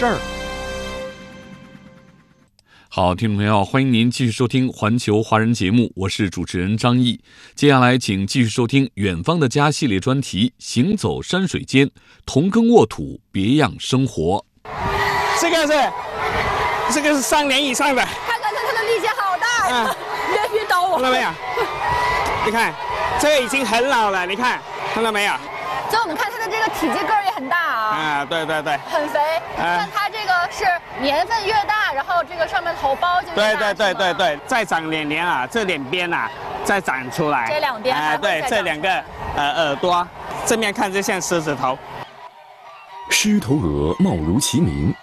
事儿。好，听众朋友，欢迎您继续收听《环球华人》节目，我是主持人张毅。接下来，请继续收听《远方的家》系列专题《行走山水间，同耕沃土，别样生活》。这个是，这个是三年以上的，看看它，它的力气好大呀！别别刀我！看到没有？你看，这个已经很老了，你看，看到没有？所以我们看它的这个体积个啊。啊，对对对。很肥。但它这个是年份越大，然后这个上面头包就越对对对对对，再长两年啊，这两边啊再长出来。这两边哎，对，这两个呃耳朵，正面看就像狮子头。狮头鹅貌如其名，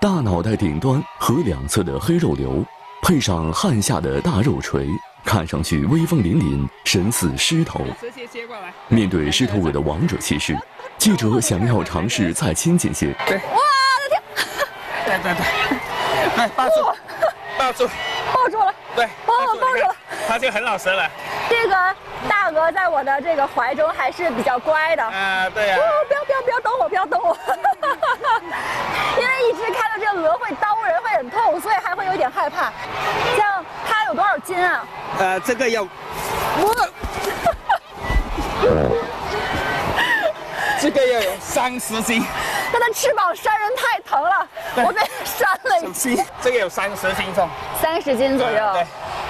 大脑袋顶端和两侧的黑肉瘤，配上汗下的大肉垂，看上去威风凛凛，神似狮头。面对狮头鹅的王者气势，记者想要尝试再亲近些。对，哇，我的天！对对对，来抱住，抱住，抱住了，对，抱我抱住了，他就很老实了。这个大鹅在我的这个怀中还是比较乖的。啊，对呀。哦，不要不要不要动我，不要动我！因为一直看到这个鹅会刀人，会很痛，所以还会有点害怕。像它有多少斤啊？呃，这个有，我，这个要有三十斤。它的翅膀扇人太疼了，我被扇了一斤。这个有三十斤重，三十斤左右。对。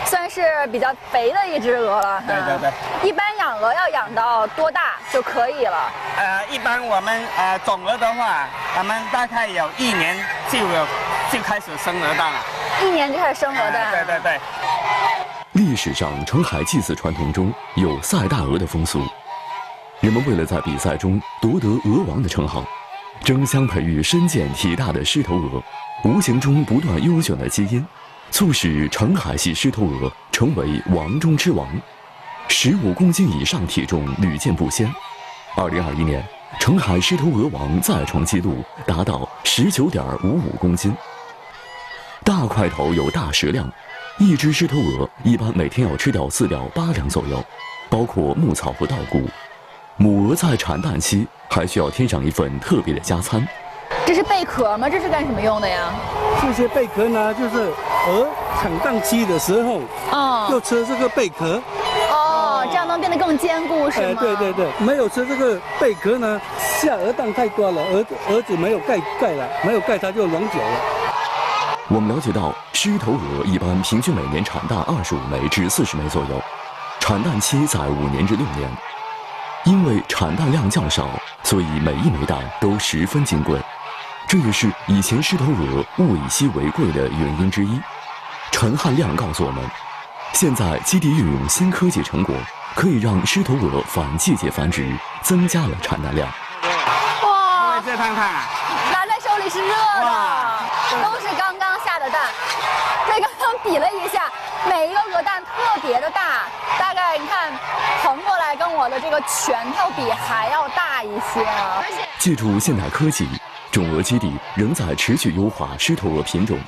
算是比较肥的一只鹅了。对对对。一般养鹅要养到多大就可以了？呃，一般我们呃种鹅的话，我们大概有一年就有就开始生鹅蛋了。一年就开始生鹅蛋。对对对。历史上澄海祭祀传统中有赛大鹅的风俗，人们为了在比赛中夺得鹅王的称号，争相培育身健体大的狮头鹅，无形中不断优选的基因。促使澄海系狮头鹅成为王中之王，十五公斤以上体重屡见不鲜。二零二一年，澄海狮头鹅王再创纪录，达到十九点五五公斤。大块头有大食量，一只狮头鹅一般每天要吃掉饲料八两左右，包括牧草和稻谷。母鹅在产蛋期还需要添上一份特别的加餐。这是贝壳吗？这是干什么用的呀？这些贝壳呢，就是鹅产蛋期的时候，哦，就吃这个贝壳。哦，这样能变得更坚固，是吗？哎，对对对，没有吃这个贝壳呢，下鹅蛋太多了，鹅子儿子没有盖盖了，没有盖它就永久了。我们了解到，狮头鹅一般平均每年产蛋二十五枚至四十枚左右，产蛋期在五年至六年。因为产蛋量较少，所以每一枚蛋都十分金贵。这也是以前狮头鹅物以稀为贵的原因之一。陈汉亮告诉我们，现在基地运用新科技成果，可以让狮头鹅反季节繁殖，增加了产蛋量。哇！再看看，拿在手里是热的，都是刚刚下的蛋。这刚刚比了一下，每一个鹅蛋特别的大，大概你看横过来跟我的这个拳头比还要大一些。而且借助现代科技。种鹅基地仍在持续优化狮头鹅品种，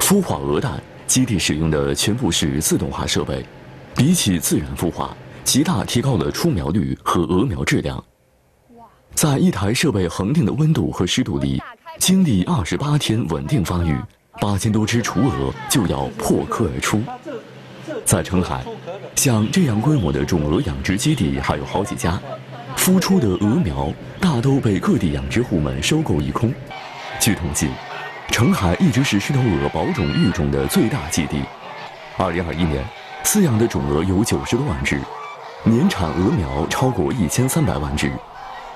孵化鹅蛋基地使用的全部是自动化设备，比起自然孵化，极大提高了出苗率和鹅苗质量。在一台设备恒定的温度和湿度里，经历二十八天稳定发育，八千多只雏鹅就要破壳而出。在澄海，像这样规模的种鹅养殖基地还有好几家。孵出的鹅苗大都被各地养殖户们收购一空。据统计，澄海一直是狮头鹅保种育种的最大基地。二零二一年，饲养的种鹅有九十多万只，年产鹅苗超过一千三百万只。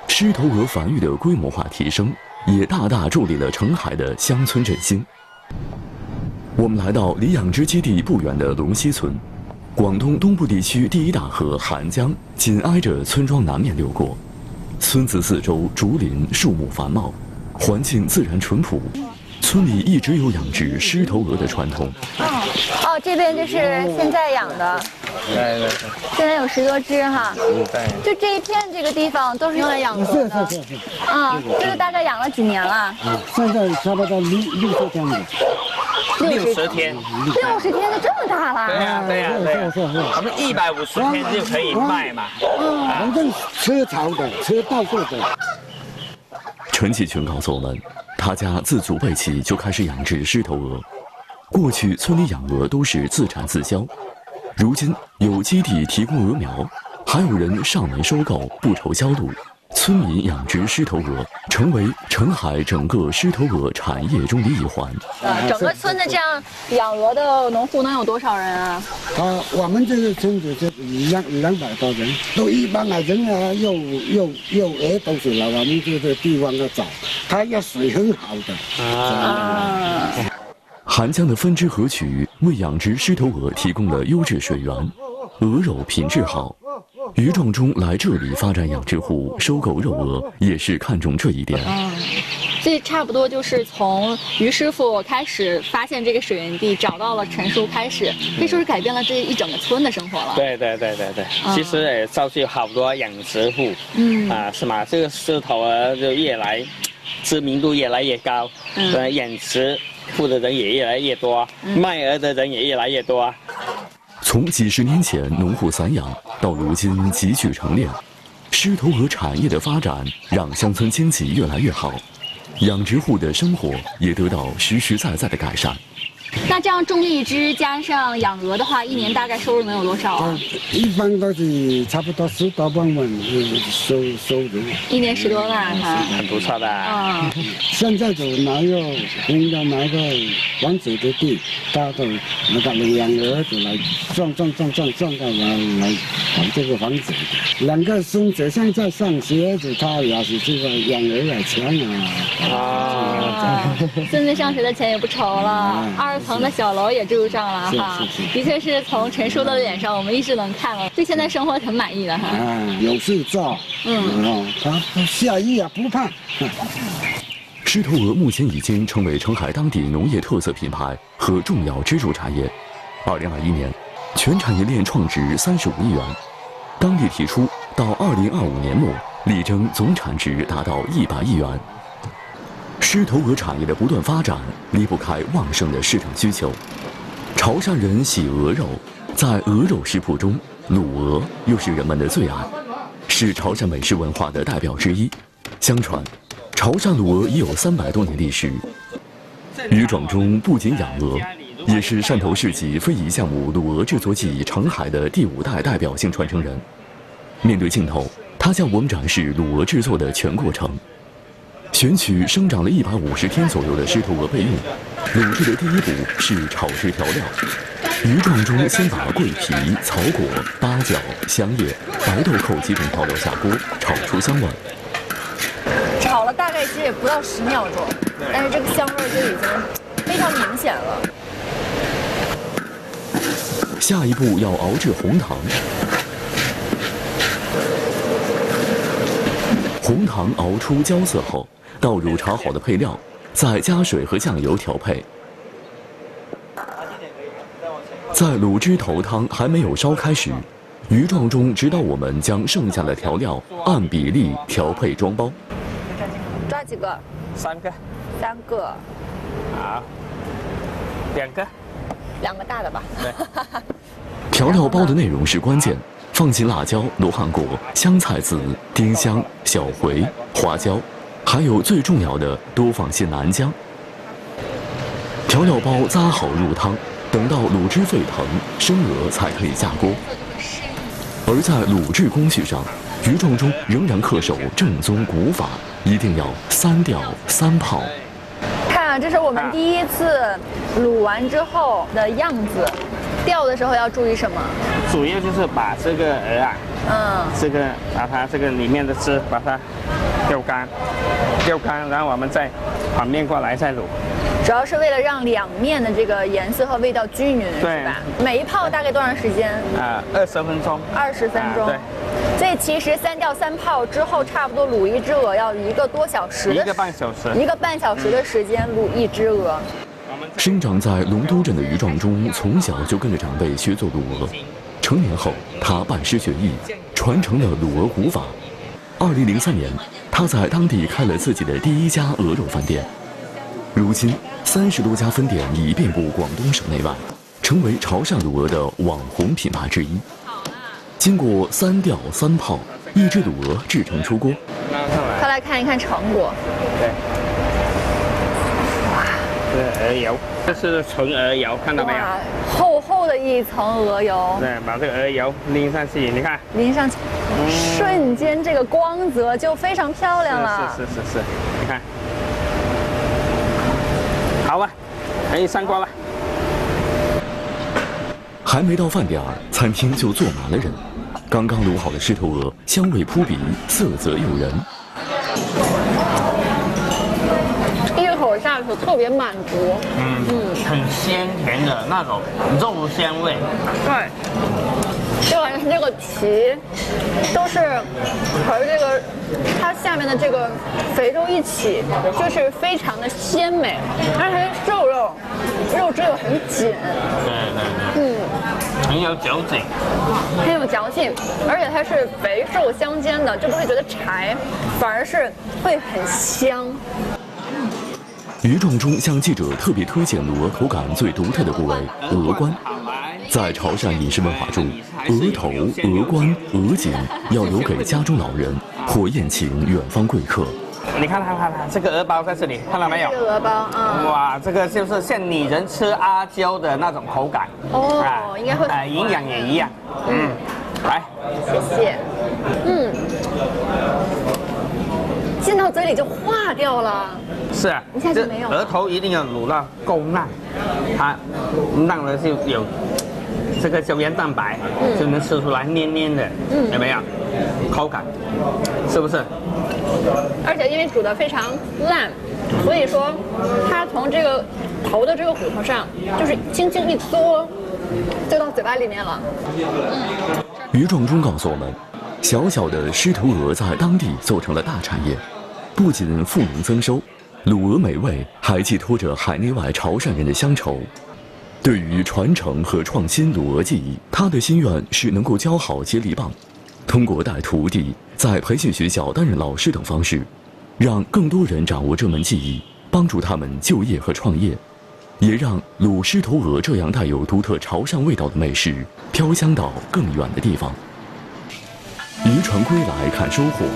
狮头鹅繁育的规模化提升，也大大助力了澄海的乡村振兴。我们来到离养殖基地不远的龙溪村。广东东部地区第一大河韩江紧挨着村庄南面流过，村子四周竹林树木繁茂，环境自然淳朴，村里一直有养殖狮头鹅的传统。哦哦，这边就是现在养的，对对现在有十多只哈。对。就这一片这个地方都是用来养鹅的。是是是是。啊，这个大概养了几年了？啊，现在差不多六六十天了。六十天。六十天就这么大了？对呀对呀对呀。是是是。我们一百五十天就可以卖嘛。嗯。反正车潮的，车到过的。陈启群告诉我们，他家自祖辈起就开始养殖狮头鹅。过去村里养鹅都是自产自销，如今有基地提供鹅苗，还有人上门收购，不愁销路。村民养殖狮头鹅，成为澄海整个狮头鹅产业中的一环。呃，整个村的这样养鹅的农户能有多少人啊？啊，我们这个村子就两两百多人，都一般来人啊，又又又鹅都是了，我们这个地方的找，它要水很好的啊。韩江的分支河渠为养殖狮头鹅提供了优质水源，鹅肉品质好。于壮忠来这里发展养殖户，收购肉鹅也是看重这一点。嗯，所以差不多就是从于师傅开始发现这个水源地，找到了陈叔开始，可以说是改变了这一整个村的生活了。对对对对对，其实也造就好多养殖户。嗯啊，是吗？这个狮头鹅就越来知名度越来越高，嗯，养殖户的人也越来越多，卖鹅的人也越来越多。从几十年前农户散养，到如今集聚成链，狮头鹅产业的发展让乡村经济越来越好，养殖户的生活也得到实实在在的改善。那这样种荔枝加上养鹅的话，一年大概收入能有多少啊？一般都是差不多十多万万收收入。一年十多万哈，很不错的。嗯。现在就拿个人家拿个房子的地，他都那个养鹅子来赚赚赚赚赚到来来搞这个房子。两个孙子现在上学子，他也是这个养鹅的钱啊。啊。孙子上学的钱也不愁了，二层的小楼也住上了哈。的确是从陈叔的脸上，我们一直能看到，对现在生活很满意的哈。嗯，有事做。嗯。他下雨也不怕。狮头鹅目前已经成为澄海当地农业特色品牌和重要支柱产业。二零二一年，全产业链创值三十五亿元。当地提出，到二零二五年末，力争总产值达到一百亿元。狮头鹅产业的不断发展，离不开旺盛的市场需求。潮汕人喜鹅肉，在鹅肉食谱中，卤鹅又是人们的最爱，是潮汕美食文化的代表之一。相传，潮汕卤鹅已有三百多年历史。鱼种中不仅养鹅，也是汕头市级非遗项目卤鹅制作技艺澄海的第五代代表性传承人。面对镜头，他向我们展示卤鹅制作的全过程。选取生长了一百五十天左右的狮头鹅备用。卤制的第一步是炒制调料。鱼状中先把桂皮、草果、八角、香叶、白豆蔻几种调料下锅，炒出香味。炒了大概其实也不到十秒钟，但是这个香味就已经非常明显了。下一步要熬制红糖。红糖熬出焦色后，倒入炒好的配料，再加水和酱油调配。在卤汁头汤还没有烧开时，鱼状中直到我们将剩下的调料按比例调配装包。抓几个？三个。三个。好。两个。两个大的吧。对。调料包的内容是关键，放进辣椒、罗汉果、香菜籽、丁香、小茴、花椒，还有最重要的，多放些南姜。调料包扎好入汤。等到卤汁沸腾，生鹅才可以下锅。而在卤制工序上，于壮中仍然恪守正宗古法，一定要三吊三泡。看啊，这是我们第一次卤完之后的样子。吊的时候要注意什么？主要就是把这个鹅啊，嗯，这个把它这个里面的汁把它钓干，钓干，然后我们再反面过来再卤。主要是为了让两面的这个颜色和味道均匀，是吧？每一泡大概多长时间？啊，二十分钟。二十分钟。对。所以其实三吊三泡之后，差不多卤一只鹅要一个多小时，一个半小时，一个半小时的时间卤一只鹅。生长在龙都镇的余壮中，从小就跟着长辈学做卤鹅。成年后，他拜师学艺，传承了卤鹅古法。二零零三年，他在当地开了自己的第一家鹅肉饭店。如今，三十多家分店已遍布广东省内外，成为潮汕卤鹅的网红品牌之一。经过三吊三泡，一只卤鹅制成出锅。快来看一看成果。对。鹅油，这是纯鹅油，看到没有？厚厚的一层鹅油。对，把这个鹅油淋上去，你看。淋上去，瞬间这个光泽就非常漂亮了。是是是是，你看。好吧，可以上锅了。还没到饭点儿，餐厅就坐满了人。刚刚卤好的狮头鹅，香味扑鼻，色泽诱人。一口下去特别满足，嗯嗯，很鲜甜的那种肉香味。对，就好像这个皮都是和这个它下面的这个肥肉一起，就是非常的鲜美，而且瘦肉肉质又很紧。对对对。嗯。很有嚼劲，很有嚼劲，而且它是肥瘦相间的，就不会觉得柴，反而是会很香。于壮中向记者特别推荐卤鹅口感最独特的部位——鹅冠。在潮汕饮食文化中，鹅头、鹅冠、鹅颈要留给家中老人或宴请远方贵客。你看，看，看，看，这个鹅包在这里，看到没有？这个鹅包，嗯。哇，这个就是像女人吃阿胶的那种口感。哦，应该会。哎，营养也一样。嗯，来，谢谢。嗯，进到嘴里就化掉了。是啊，一下就没有。额头一定要卤到够烂，它烂了就有这个胶原蛋白，就能吃出来黏黏的，嗯有没有？口感，是不是？而且因为煮的非常烂，所以说它从这个头的这个骨头上，就是轻轻一嘬，就到嘴巴里面了。余壮忠告诉我们，小小的狮头鹅在当地做成了大产业，不仅富农增收，卤鹅美味还寄托着海内外潮汕人的乡愁。对于传承和创新卤鹅技艺，他的心愿是能够教好接力棒。通过带徒弟、在培训学校担任老师等方式，让更多人掌握这门技艺，帮助他们就业和创业，也让卤狮头鹅这样带有独特潮汕味道的美食飘香到更远的地方。渔船归来看收获，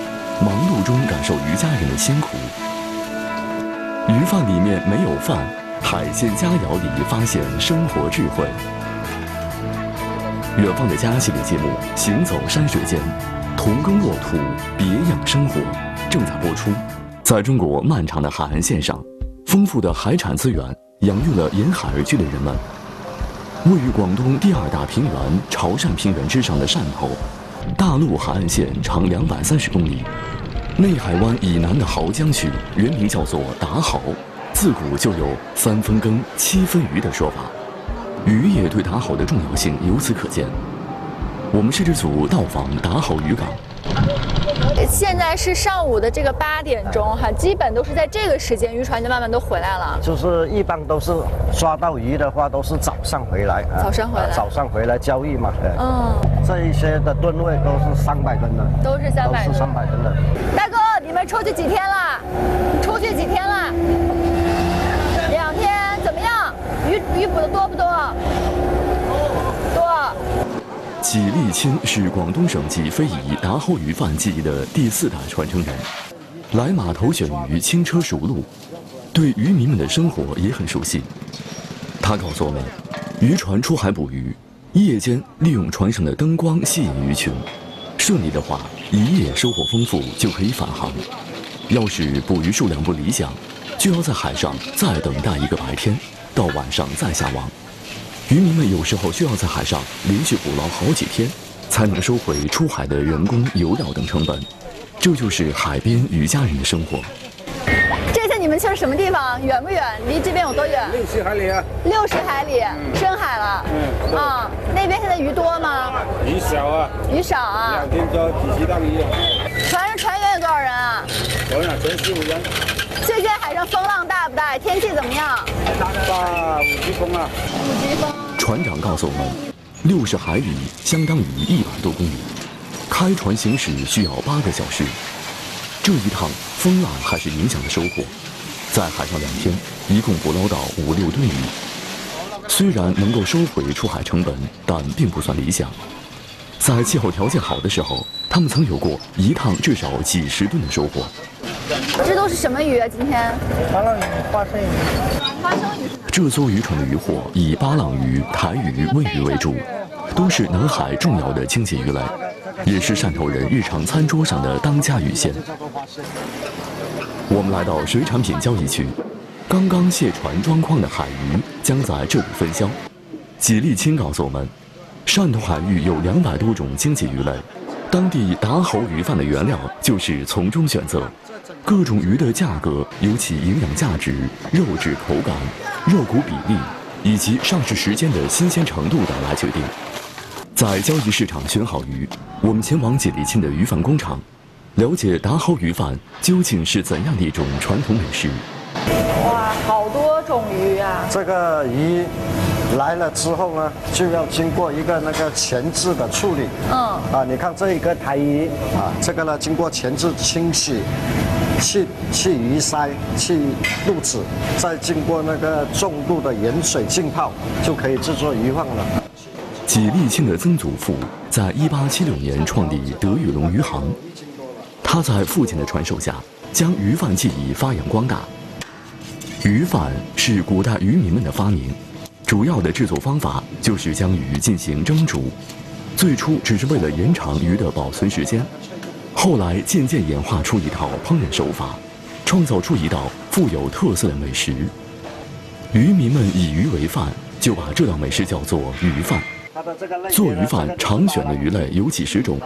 忙碌中感受渔家人的辛苦。鱼饭里面没有饭，海鲜佳肴里发现生活智慧。远方的家系列节目《行走山水间》，同耕沃土，别样生活，正在播出。在中国漫长的海岸线上，丰富的海产资源养育了沿海而居的人们。位于广东第二大平原潮汕平原之上的汕头，大陆海岸线长两百三十公里。内海湾以南的濠江区原名叫做打濠，自古就有“三分耕，七分鱼”的说法。渔业对打濠的重要性由此可见。我们摄制组到访打濠渔港。现在是上午的这个八点钟哈，基本都是在这个时间，渔船就慢慢都回来了。就是一般都是抓到鱼的话，都是早上回来。早上回来。早上回来交易嘛。嗯。这一些的吨位都是三百吨的。都是三百。都是三百吨的。大哥，你们出去几天了？出去几天了？两天。怎么样？鱼鱼捕的多不多？多。纪立钦是广东省级非遗打好鱼饭技艺的第四代传承人，来码头选鱼轻车熟路，对渔民们的生活也很熟悉。他告诉我们，渔船出海捕鱼，夜间利用船上的灯光吸引鱼群，顺利的话，一夜收获丰富就可以返航。要是捕鱼数量不理想，就要在海上再等待一个白天，到晚上再下网。渔民们有时候需要在海上连续捕捞好几天，才能收回出海的人工、油料等成本。这就是海边渔家人的生活。这次你们们去了什么地方？远不远？离这边有多远？六十海里啊。六十海里，深海了。嗯。啊，那边现在鱼多吗？鱼少啊。鱼少啊。两天多几十档鱼。船上船员有多少人啊？船上全十五人。最近海上风浪大不大？天气怎么样？大五级风啊。五级风。船长告诉我们，六十海里相当于一百多公里，开船行驶需要八个小时。这一趟风浪还是影响了收获，在海上两天，一共捕捞到五六吨鱼。虽然能够收回出海成本，但并不算理想。在气候条件好的时候，他们曾有过一趟至少几十吨的收获。这都是什么鱼啊？今天？巴浪鱼、花生鱼。花生鱼。这艘渔船的渔获以巴浪鱼、台鱼、尾鱼为主，都是南海重要的经济鱼类。也是汕头人日常餐桌上的当家鱼线。我们来到水产品交易区，刚刚卸船装筐的海鱼将在这里分销。几立清告诉我们，汕头海域有两百多种经济鱼类，当地达侯鱼饭的原料就是从中选择。各种鱼的价格由其营养价值、肉质口感、肉骨比例以及上市时间的新鲜程度等来决定。在交易市场选好鱼，我们前往吉利庆的鱼饭工厂，了解达蒿鱼饭究竟是怎样的一种传统美食。哇，好多种鱼啊！这个鱼来了之后呢，就要经过一个那个前置的处理。嗯。啊，你看这一个台鱼啊，这个呢经过前置清洗，去去鱼鳃、去肚子，再经过那个重度的盐水浸泡，就可以制作鱼饭了。纪立庆的曾祖父在1876年创立德裕龙鱼行，他在父亲的传授下，将鱼饭技艺发扬光大。鱼饭是古代渔民们的发明，主要的制作方法就是将鱼进行蒸煮，最初只是为了延长鱼的保存时间，后来渐渐演化出一套烹饪手法，创造出一道富有特色的美食。渔民们以鱼为饭，就把这道美食叫做鱼饭。做鱼饭常选的鱼类有几十种，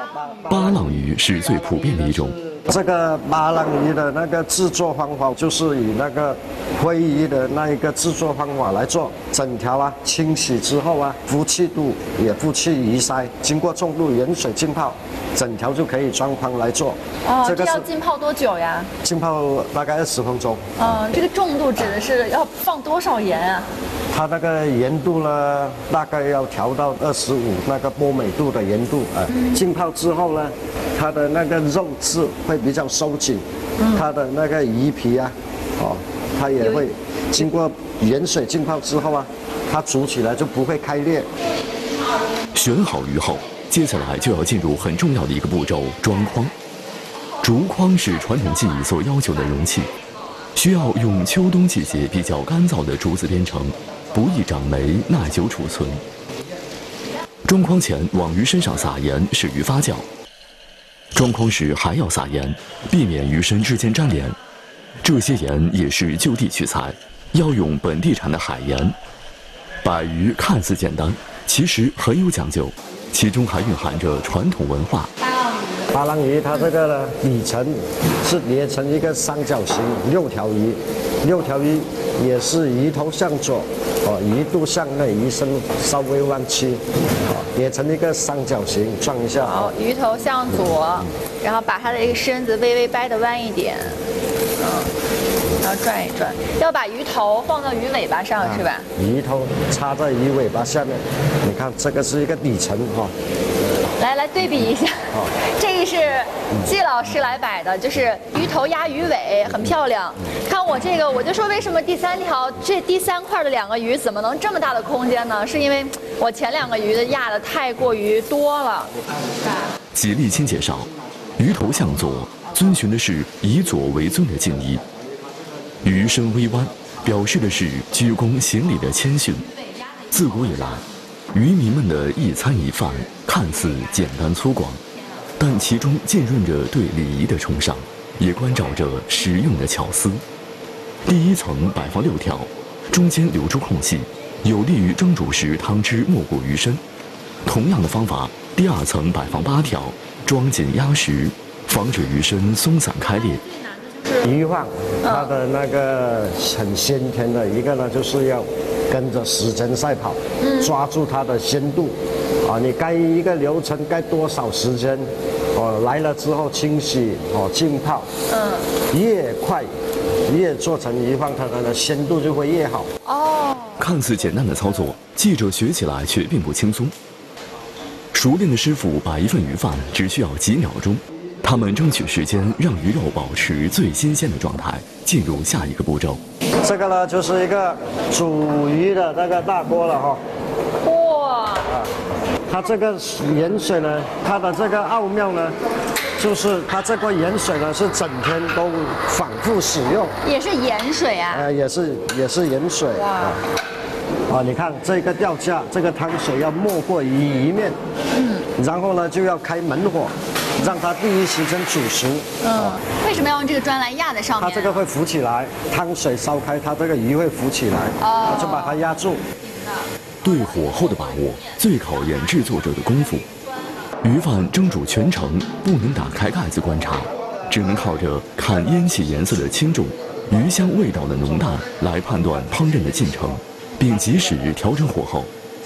巴浪鱼是最普遍的一种。这个巴浪鱼的那个制作方法就是以那个灰鱼的那一个制作方法来做，整条啊清洗之后啊，浮气肚也浮气鱼鳃，经过重度盐水浸泡，整条就可以装筐来做。哦，这个要浸泡多久呀？浸泡大概二十分钟。嗯，这个重度指的是要放多少盐啊？它那个盐度呢，大概要调到二十五那个波美度的盐度啊。浸泡之后呢，它的那个肉质会比较收紧，它的那个鱼皮啊，哦，它也会经过盐水浸泡之后啊，它煮起来就不会开裂。选好鱼后，接下来就要进入很重要的一个步骤——装筐。竹筐是传统技艺所要求的容器，需要用秋冬季节比较干燥的竹子编成。不易长霉，耐久储存。装筐前往鱼身上撒盐，使鱼发酵。装筐时还要撒盐，避免鱼身之间粘连。这些盐也是就地取材，要用本地产的海盐。摆鱼看似简单，其实很有讲究，其中还蕴含着传统文化。巴浪鱼它这个呢底层是叠成一个三角形，六条鱼，六条鱼也是鱼头向左。哦，鱼肚向内，鱼身稍微弯曲，好，叠成一个三角形，转一下。好，鱼头向左，然后把它的一个身子微微掰的弯一点，嗯，然后转一转，要把鱼头放到鱼尾巴上是吧？鱼头插在鱼尾巴下面，你看这个是一个底层哈。来来对比一下，这个是季老师来摆的，就是鱼头压鱼尾，很漂亮。看我这个，我就说为什么第三条这第三块的两个鱼怎么能这么大的空间呢？是因为我前两个鱼的压的太过于多了。季立清介绍，鱼头向左，遵循的是以左为尊的敬意；鱼身微弯，表示的是鞠躬行礼的谦逊。自古以来。渔民们的一餐一饭看似简单粗犷，但其中浸润着对礼仪的崇尚，也关照着实用的巧思。第一层摆放六条，中间留出空隙，有利于蒸煮时汤汁没过鱼身。同样的方法，第二层摆放八条，装紧压实，防止鱼身松散开裂。是鱼饭，它的那个很鲜甜的一个呢，就是要跟着时间赛跑，抓住它的鲜度。啊，你该一个流程该多少时间？哦，来了之后清洗哦浸泡，嗯，越快越做成鱼饭，它的鲜度就会越好。哦，看似简单的操作，记者学起来却并不轻松。熟练的师傅把一份鱼饭只需要几秒钟，他们争取时间让鱼肉保持最新鲜的状态，进入下一个步骤。这个呢，就是一个煮鱼的那个大锅了哈。哇！它这个盐水呢，它的这个奥妙呢，就是它这个盐水呢是整天都反复使用。也是盐水啊？呃，也是也是盐水啊。啊，你看这个吊架，这个汤水要没过鱼一面，嗯，然后呢就要开猛火，让它第一时间煮熟。嗯，为什么要用这个砖来压在上面？它这个会浮起来，汤水烧开，它这个鱼会浮起来，哦，就把它压住。对火候的把握最考验制作者的功夫。鱼饭蒸煮全程不能打开盖子观察，只能靠着看烟气颜色的轻重、鱼香味道的浓淡来判断烹饪的进程，并及时调整火候，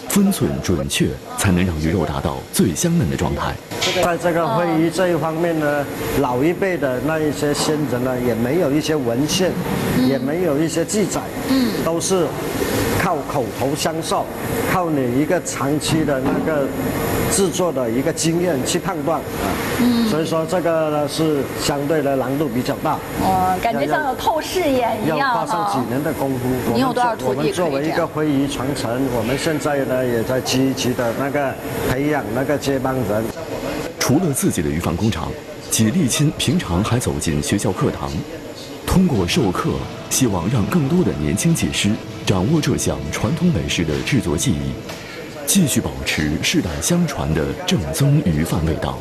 分寸准确，才能让鱼肉达到最香嫩的状态。在这个会议这一方面呢，老一辈的那一些先人呢，也没有一些文献，也没有一些记载，嗯，都是。靠口头相授，靠你一个长期的那个制作的一个经验去判断啊，嗯，所以说这个呢是相对的难度比较大。哦，感觉像有透视眼一样要花上几年的功夫。你有多少徒弟？我们作为一个非遗传承，我们现在呢也在积极的那个培养那个接班人。除了自己的鱼饭工厂，几立亲平常还走进学校课堂，通过授课，希望让更多的年轻技师。掌握这项传统美食的制作技艺，继续保持世代相传的正宗鱼饭味道。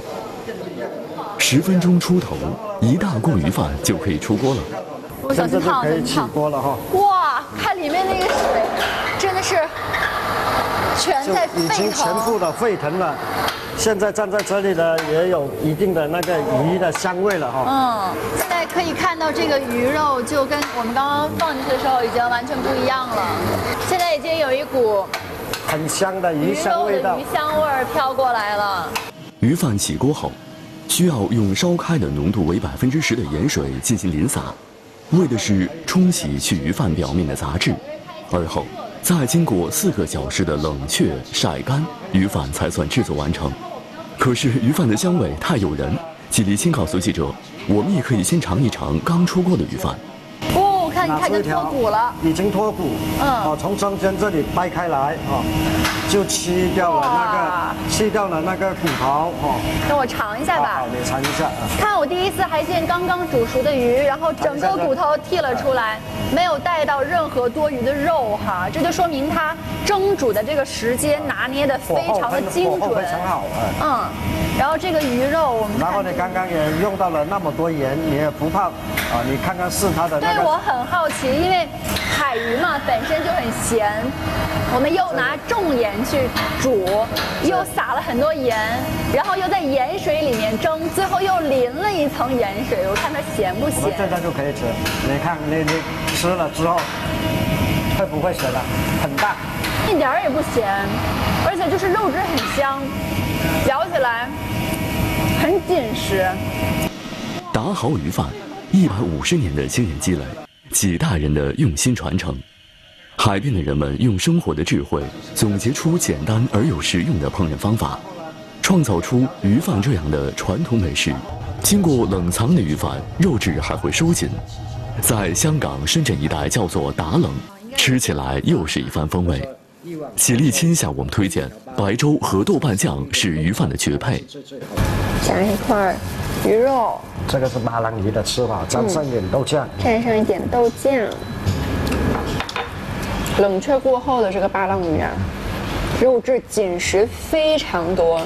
十分钟出头，一大锅鱼饭就可以出锅了。我小心烫，小心烫。锅了哈！哇，看里面那个水，真的是全在沸腾。已经全部的沸腾了。现在站在这里呢，也有一定的那个鱼的香味了哈。嗯，现在可以看到这个鱼肉就跟我们刚刚放进去的时候已经完全不一样了。现在已经有一股很香的鱼香味道，鱼香味儿飘过来了。鱼饭起锅后，需要用烧开的浓度为百分之十的盐水进行淋洒，为的是冲洗去鱼饭表面的杂质。而后再经过四个小时的冷却晒干，鱼饭才算制作完成。可是鱼饭的香味太诱人，季立青告诉记者：“我们也可以先尝一尝刚出锅的鱼饭。”拿出一条，已经脱骨，嗯，哦，从中间这里掰开来，哦，就去掉了那个，去掉了那个骨头，哦，那我尝一下吧，好，你尝一下。看，我第一次还见刚刚煮熟的鱼，然后整个骨头剔了出来，没有带到任何多余的肉，哈，这就说明它蒸煮的这个时间拿捏的非常的精准，非常好，嗯，然后这个鱼肉，我们然后你刚刚也用到了那么多盐，你也不怕，啊，你看看是它的对我很。好奇，因为海鱼嘛本身就很咸，我们又拿重盐去煮，又撒了很多盐，然后又在盐水里面蒸，最后又淋了一层盐水，我看它咸不咸？现在就可以吃，你看你你吃了之后会不会咸了？很淡，一点儿也不咸，而且就是肉质很香，嚼起来很紧实。达豪鱼饭，一百五十年的经验积累。几代人的用心传承，海边的人们用生活的智慧总结出简单而又实用的烹饪方法，创造出鱼饭这样的传统美食。经过冷藏的鱼饭，肉质还会收紧，在香港、深圳一带叫做打冷，吃起来又是一番风味。喜力亲向我们推荐白粥和豆瓣酱是鱼饭的绝配。加一块鱼肉。这个是巴郎鱼的吃法，沾上一点豆酱，蘸上一点豆酱。冷却过后的这个巴郎鱼啊，肉质紧实非常多，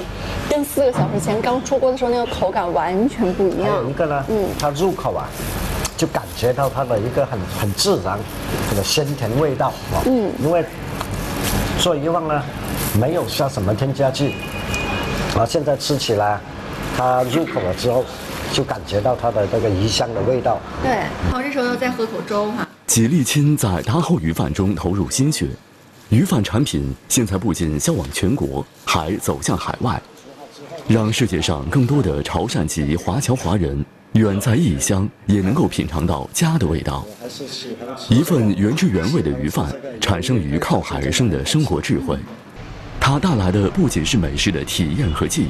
跟四个小时前刚出锅的时候那个口感完全不一样。还有一个呢，嗯，它入口啊，就感觉到它的一个很很自然，这个鲜甜味道啊，嗯，因为做鱼饭呢，没有下什么添加剂，啊，现在吃起来，它入口了之后。就感觉到它的这个鱼香的味道。对，好，这时候要再喝口粥哈。吉利亲在达厚鱼饭中投入心血，鱼饭产品现在不仅销往全国，还走向海外，让世界上更多的潮汕籍华侨华人远在异乡也能够品尝到家的味道。一份原汁原味的鱼饭，产生于靠海而生的生活智慧，它带来的不仅是美食的体验和记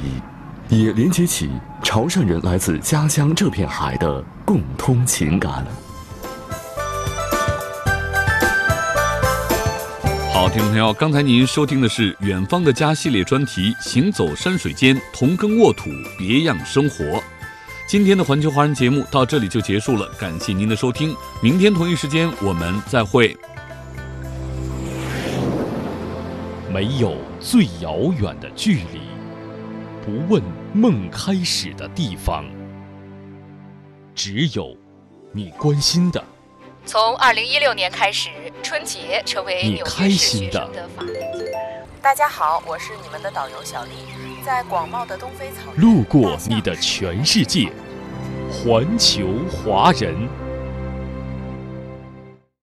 忆，也连接起潮汕人来自家乡这片海的共通情感。好，听众朋友，刚才您收听的是《远方的家》系列专题《行走山水间，同耕沃土，别样生活》。今天的环球华人节目到这里就结束了，感谢您的收听，明天同一时间我们再会。没有最遥远的距离，不问梦开始的地方，只有你关心的。从二零一六年开始，春节成为纽约市学生的法定节日。大家好，我是你们的导游小丽，在广袤的东非草原，路过你的全世界，环球华人。